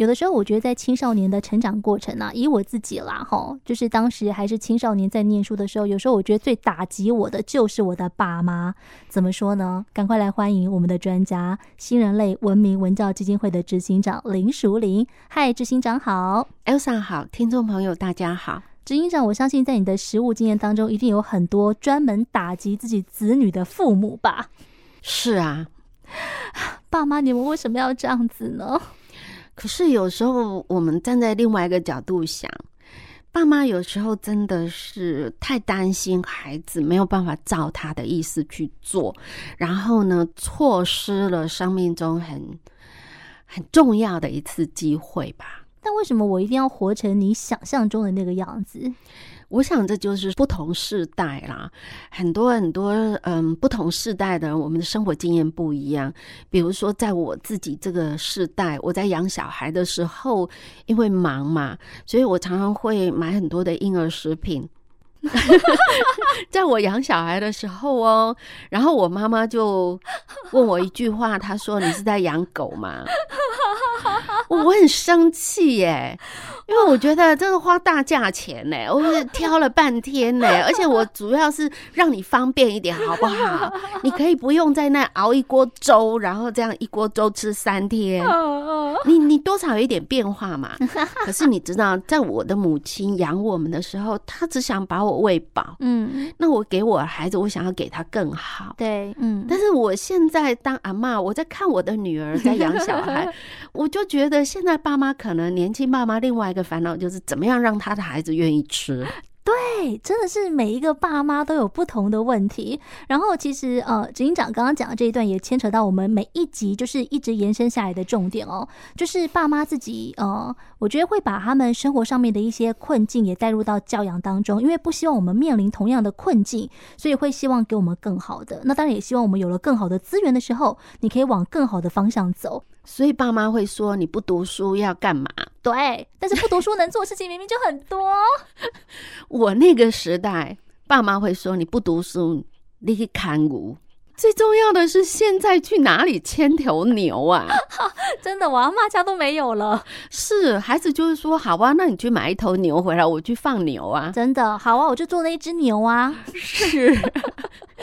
有的时候，我觉得在青少年的成长过程啊，以我自己啦，吼，就是当时还是青少年在念书的时候，有时候我觉得最打击我的就是我的爸妈。怎么说呢？赶快来欢迎我们的专家，新人类文明文教基金会的执行长林淑玲。嗨，执行长好，Elsa 好，听众朋友大家好。执行长，我相信在你的实务经验当中，一定有很多专门打击自己子女的父母吧？是啊，爸妈，你们为什么要这样子呢？可是有时候我们站在另外一个角度想，爸妈有时候真的是太担心孩子没有办法照他的意思去做，然后呢，错失了生命中很很重要的一次机会吧。但为什么我一定要活成你想象中的那个样子？我想这就是不同世代啦，很多很多嗯，不同世代的人，我们的生活经验不一样。比如说，在我自己这个世代，我在养小孩的时候，因为忙嘛，所以我常常会买很多的婴儿食品。在我养小孩的时候哦，然后我妈妈就问我一句话，她说：“你是在养狗吗？” 我很生气耶，因为我觉得这个花大价钱呢，我是挑了半天呢，而且我主要是让你方便一点，好不好？你可以不用在那熬一锅粥，然后这样一锅粥吃三天，你你多少有一点变化嘛。可是你知道，在我的母亲养我们的时候，她只想把我喂饱，嗯，那我给我孩子，我想要给他更好，对，嗯。但是我现在当阿妈，我在看我的女儿在养小孩，我就觉得。现在爸妈可能年轻爸妈另外一个烦恼就是怎么样让他的孩子愿意吃。对，真的是每一个爸妈都有不同的问题。然后其实呃，执行长刚刚讲的这一段也牵扯到我们每一集就是一直延伸下来的重点哦，就是爸妈自己呃，我觉得会把他们生活上面的一些困境也带入到教养当中，因为不希望我们面临同样的困境，所以会希望给我们更好的。那当然也希望我们有了更好的资源的时候，你可以往更好的方向走。所以爸妈会说，你不读书要干嘛？对，但是不读书能做的事情明明就很多。我那个时代，爸妈会说，你不读书，你去看牛。最重要的是，现在去哪里牵头牛啊？真的，我阿嬷家都没有了。是，孩子就是说，好啊，那你去买一头牛回来，我去放牛啊。真的，好啊，我就做那一只牛啊。是，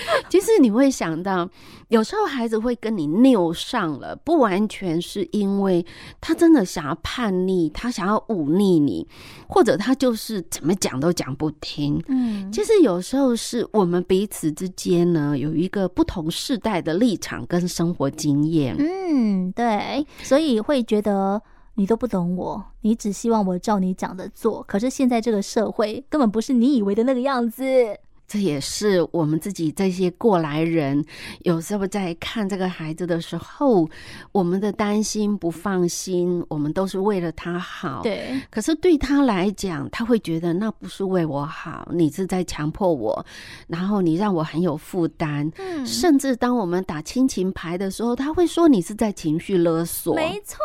其实你会想到。有时候孩子会跟你拗上了，不完全是因为他真的想要叛逆，他想要忤逆你，或者他就是怎么讲都讲不听。嗯，其实有时候是我们彼此之间呢，有一个不同世代的立场跟生活经验。嗯，对，所以会觉得你都不懂我，你只希望我照你讲的做。可是现在这个社会根本不是你以为的那个样子。这也是我们自己这些过来人，有时候在看这个孩子的时候，我们的担心、不放心，我们都是为了他好。对。可是对他来讲，他会觉得那不是为我好，你是在强迫我，然后你让我很有负担。嗯。甚至当我们打亲情牌的时候，他会说你是在情绪勒索。没错，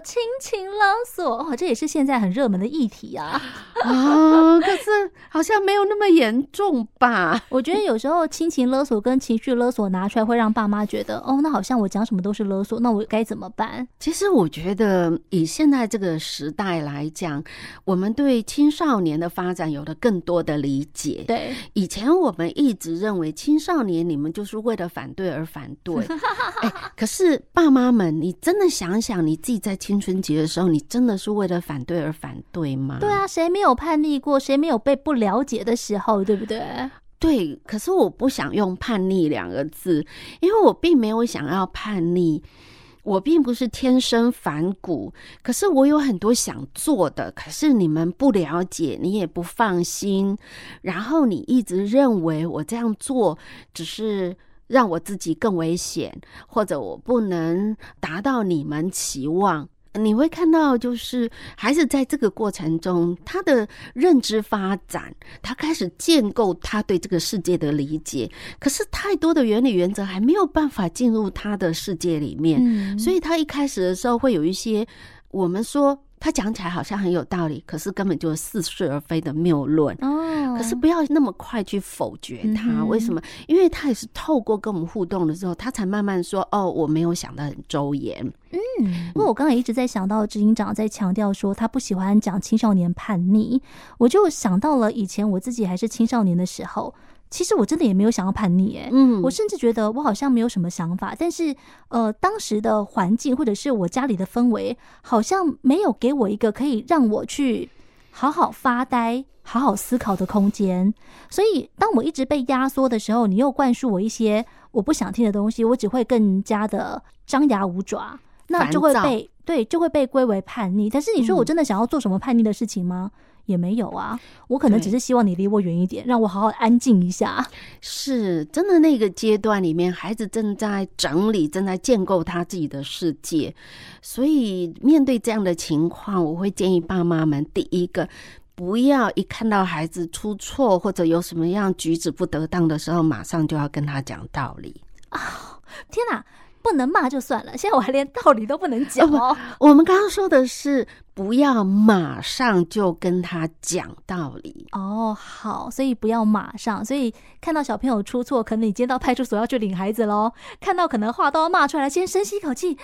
亲情勒索，哦，这也是现在很热门的议题啊。啊，可是好像没有那么严重吧？啊，我觉得有时候亲情勒索跟情绪勒索拿出来，会让爸妈觉得，哦，那好像我讲什么都是勒索，那我该怎么办？其实我觉得，以现在这个时代来讲，我们对青少年的发展有了更多的理解。对，以前我们一直认为青少年你们就是为了反对而反对。哎，可是爸妈们，你真的想想，你自己在青春期的时候，你真的是为了反对而反对吗？对啊，谁没有叛逆过？谁没有被不了解的时候？对不对？对，可是我不想用叛逆两个字，因为我并没有想要叛逆，我并不是天生反骨，可是我有很多想做的，可是你们不了解，你也不放心，然后你一直认为我这样做只是让我自己更危险，或者我不能达到你们期望。你会看到，就是孩子在这个过程中，他的认知发展，他开始建构他对这个世界的理解。可是太多的原理原则还没有办法进入他的世界里面，嗯，所以他一开始的时候会有一些我们说他讲起来好像很有道理，可是根本就是似是而非的谬论。哦，可是不要那么快去否决他。为什么？因为他也是透过跟我们互动的时候，他才慢慢说：“哦，我没有想得很周延。”嗯。嗯，因为我刚才一直在想到执行长在强调说他不喜欢讲青少年叛逆，我就想到了以前我自己还是青少年的时候，其实我真的也没有想要叛逆，哎，嗯，我甚至觉得我好像没有什么想法，但是呃，当时的环境或者是我家里的氛围，好像没有给我一个可以让我去好好发呆、好好思考的空间，所以当我一直被压缩的时候，你又灌输我一些我不想听的东西，我只会更加的张牙舞爪。那就会被对，就会被归为叛逆。但是你说我真的想要做什么叛逆的事情吗？嗯、也没有啊。我可能只是希望你离我远一点，让我好好安静一下。是真的，那个阶段里面，孩子正在整理，正在建构他自己的世界。所以面对这样的情况，我会建议爸妈们：第一个，不要一看到孩子出错或者有什么样举止不得当的时候，马上就要跟他讲道理啊、哦！天哪！不能骂就算了，现在我还连道理都不能讲哦。我们刚刚说的是不要马上就跟他讲道理哦。好，所以不要马上。所以看到小朋友出错，可能你今天到派出所要去领孩子喽。看到可能话都要骂出来，先深吸一口气。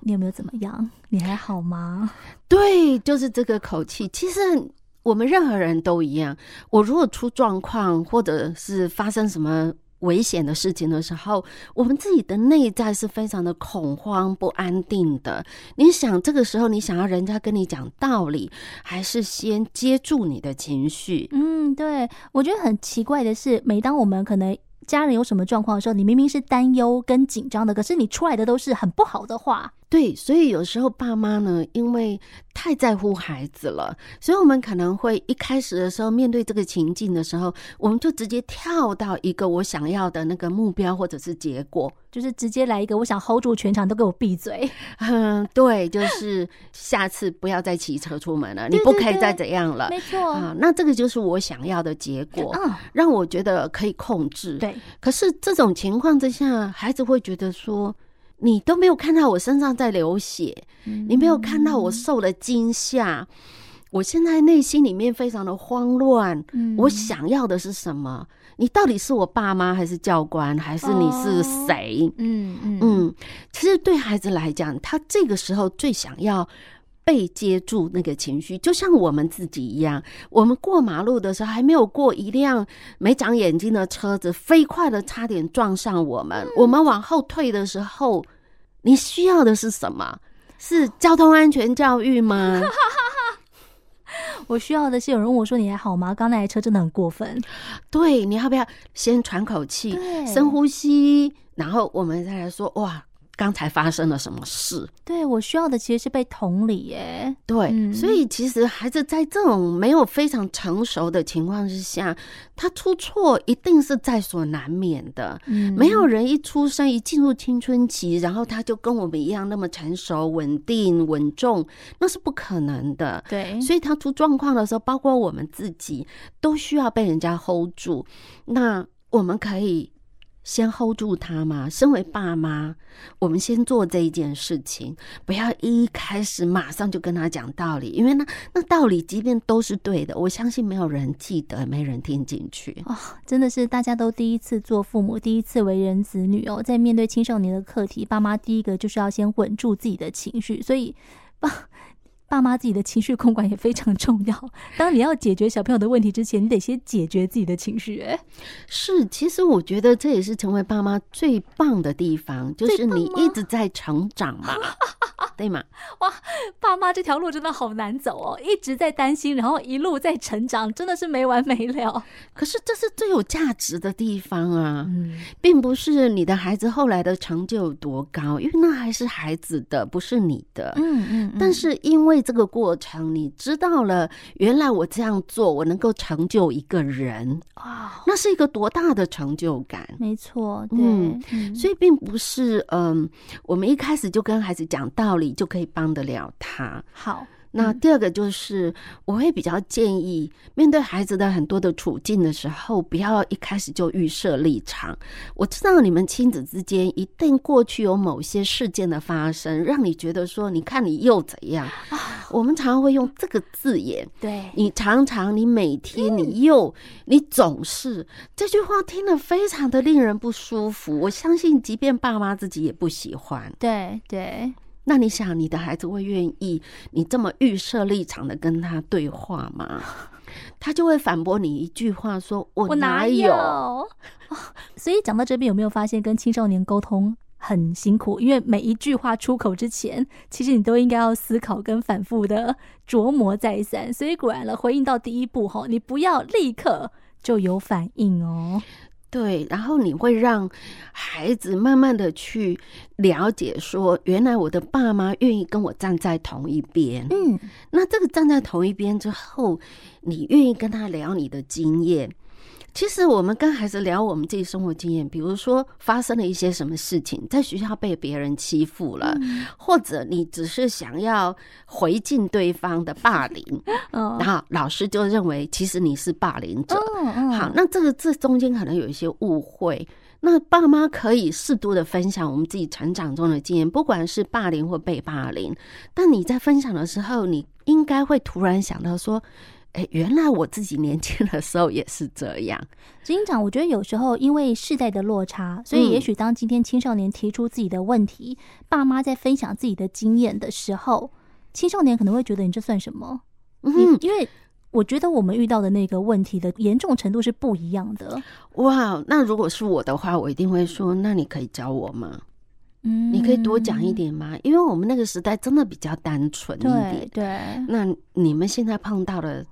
你有没有怎么样？你还好吗？对，就是这个口气。其实我们任何人都一样。我如果出状况，或者是发生什么。危险的事情的时候，我们自己的内在是非常的恐慌不安定的。你想，这个时候你想要人家跟你讲道理，还是先接住你的情绪？嗯，对，我觉得很奇怪的是，每当我们可能家人有什么状况的时候，你明明是担忧跟紧张的，可是你出来的都是很不好的话。对，所以有时候爸妈呢，因为太在乎孩子了，所以我们可能会一开始的时候面对这个情境的时候，我们就直接跳到一个我想要的那个目标或者是结果，就是直接来一个我想 hold 住全场都给我闭嘴。嗯，对，就是下次不要再骑车出门了，你不可以再怎样了。没错啊，那这个就是我想要的结果，让我觉得可以控制。对，可是这种情况之下，孩子会觉得说。你都没有看到我身上在流血，你没有看到我受了惊吓，我现在内心里面非常的慌乱。我想要的是什么？你到底是我爸妈，还是教官，还是你是谁？嗯嗯嗯。其实对孩子来讲，他这个时候最想要被接住那个情绪，就像我们自己一样。我们过马路的时候，还没有过一辆没长眼睛的车子，飞快的差点撞上我们。我们往后退的时候，你需要的是什么？是交通安全教育吗？我需要的是有人问我说：“你还好吗？”刚那台车真的很过分。对，你要不要先喘口气，深呼吸，然后我们再来说哇。刚才发生了什么事？对，我需要的其实是被同理耶。对，嗯、所以其实孩子在这种没有非常成熟的情况之下，他出错一定是在所难免的。嗯，没有人一出生一进入青春期，然后他就跟我们一样那么成熟、稳定、稳重，那是不可能的。对，所以他出状况的时候，包括我们自己都需要被人家 hold 住。那我们可以。先 hold 住他嘛。身为爸妈，我们先做这一件事情，不要一开始马上就跟他讲道理，因为那那道理即便都是对的，我相信没有人记得，没人听进去。哦，真的是大家都第一次做父母，第一次为人子女哦，在面对青少年的课题，爸妈第一个就是要先稳住自己的情绪，所以爸。爸妈自己的情绪控管也非常重要。当你要解决小朋友的问题之前，你得先解决自己的情绪。哎，是，其实我觉得这也是成为爸妈最棒的地方，就是你一直在成长嘛，对吗？哇，爸妈这条路真的好难走哦，一直在担心，然后一路在成长，真的是没完没了。可是这是最有价值的地方啊，并不是你的孩子后来的成就有多高，因为那还是孩子的，不是你的。嗯嗯，但是因为这个过程，你知道了，原来我这样做，我能够成就一个人啊，那是一个多大的成就感？没错，对，嗯，所以并不是嗯，我们一开始就跟孩子讲道理就可以帮得了他。好。那第二个就是，我会比较建议，面对孩子的很多的处境的时候，不要一开始就预设立场。我知道你们亲子之间一定过去有某些事件的发生，让你觉得说，你看你又怎样？我们常常会用这个字眼。对，你常常，你每天，你又，你总是这句话听了非常的令人不舒服。我相信，即便爸妈自己也不喜欢。对对。那你想，你的孩子会愿意你这么预设立场的跟他对话吗？他就会反驳你一句话说，我哪有？哪有 所以讲到这边，有没有发现跟青少年沟通很辛苦？因为每一句话出口之前，其实你都应该要思考跟反复的琢磨再三。所以果然了，回应到第一步哈，你不要立刻就有反应哦。对，然后你会让孩子慢慢的去了解，说原来我的爸妈愿意跟我站在同一边。嗯，那这个站在同一边之后，你愿意跟他聊你的经验。其实我们跟孩子聊我们自己生活经验，比如说发生了一些什么事情，在学校被别人欺负了，嗯、或者你只是想要回敬对方的霸凌，哦、然后老师就认为其实你是霸凌者。好，那这个这中间可能有一些误会，那爸妈可以适度的分享我们自己成长中的经验，不管是霸凌或被霸凌，但你在分享的时候，你应该会突然想到说。哎，原来我自己年轻的时候也是这样。执行长，我觉得有时候因为世代的落差，所以也许当今天青少年提出自己的问题，嗯、爸妈在分享自己的经验的时候，青少年可能会觉得你这算什么？嗯，因为我觉得我们遇到的那个问题的严重程度是不一样的。哇，那如果是我的话，我一定会说，那你可以教我吗？嗯，你可以多讲一点吗？因为我们那个时代真的比较单纯一点。对，对，那你们现在碰到的。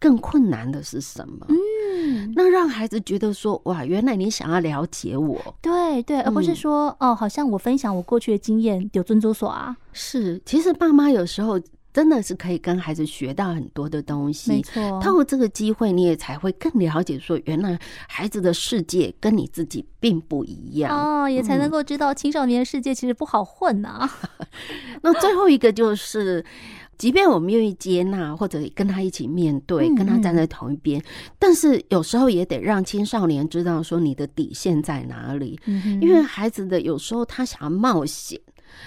更困难的是什么？嗯，那让孩子觉得说，哇，原来你想要了解我，对对，而不是说，嗯、哦，好像我分享我过去的经验有尊重所啊。是，其实爸妈有时候真的是可以跟孩子学到很多的东西，没错。透过这个机会，你也才会更了解说，原来孩子的世界跟你自己并不一样哦，也才能够知道青少年的世界其实不好混呐、啊。那最后一个就是。即便我们愿意接纳，或者跟他一起面对，跟他站在同一边，但是有时候也得让青少年知道说你的底线在哪里。因为孩子的有时候他想要冒险，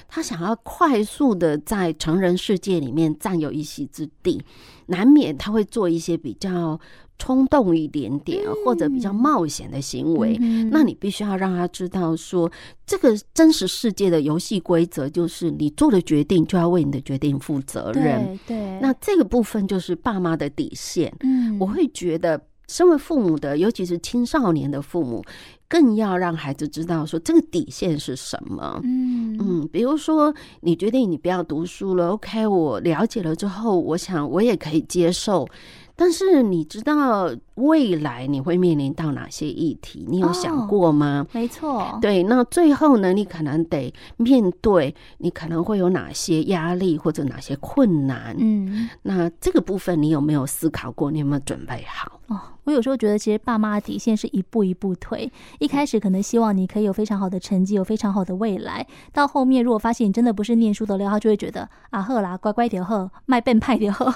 他想要快速的在成人世界里面占有一席之地，难免他会做一些比较。冲动一点点，或者比较冒险的行为，嗯、那你必须要让他知道说，这个真实世界的游戏规则就是你做的决定就要为你的决定负责任。对，对，那这个部分就是爸妈的底线。嗯，我会觉得，身为父母的，尤其是青少年的父母，更要让孩子知道说这个底线是什么。嗯嗯，比如说你决定你不要读书了，OK，我了解了之后，我想我也可以接受。但是你知道未来你会面临到哪些议题？你有想过吗？没错，对。那最后呢，你可能得面对，你可能会有哪些压力或者哪些困难？嗯，那这个部分你有没有思考过？你有没有准备好？哦，我有时候觉得，其实爸妈的底线是一步一步退。一开始可能希望你可以有非常好的成绩，有非常好的未来。到后面，如果发现你真的不是念书的料，他就会觉得啊，赫啦，乖乖点赫，卖笨派点好。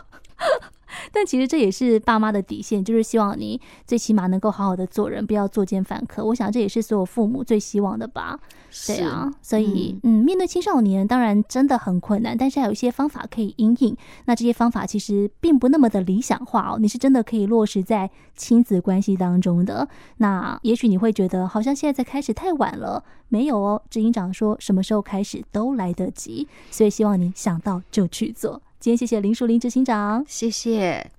但其实这也是爸妈的底线，就是希望你最起码能够好好的做人，不要作奸犯科。我想这也是所有父母最希望的吧？是对啊，所以嗯，面对青少年当然真的很困难，但是还有一些方法可以应应。那这些方法其实并不那么的理想化哦，你是真的可以落实在亲子关系当中的。那也许你会觉得好像现在才开始太晚了，没有哦。执行长说什么时候开始都来得及，所以希望你想到就去做。今天谢谢林淑玲执行长，谢谢。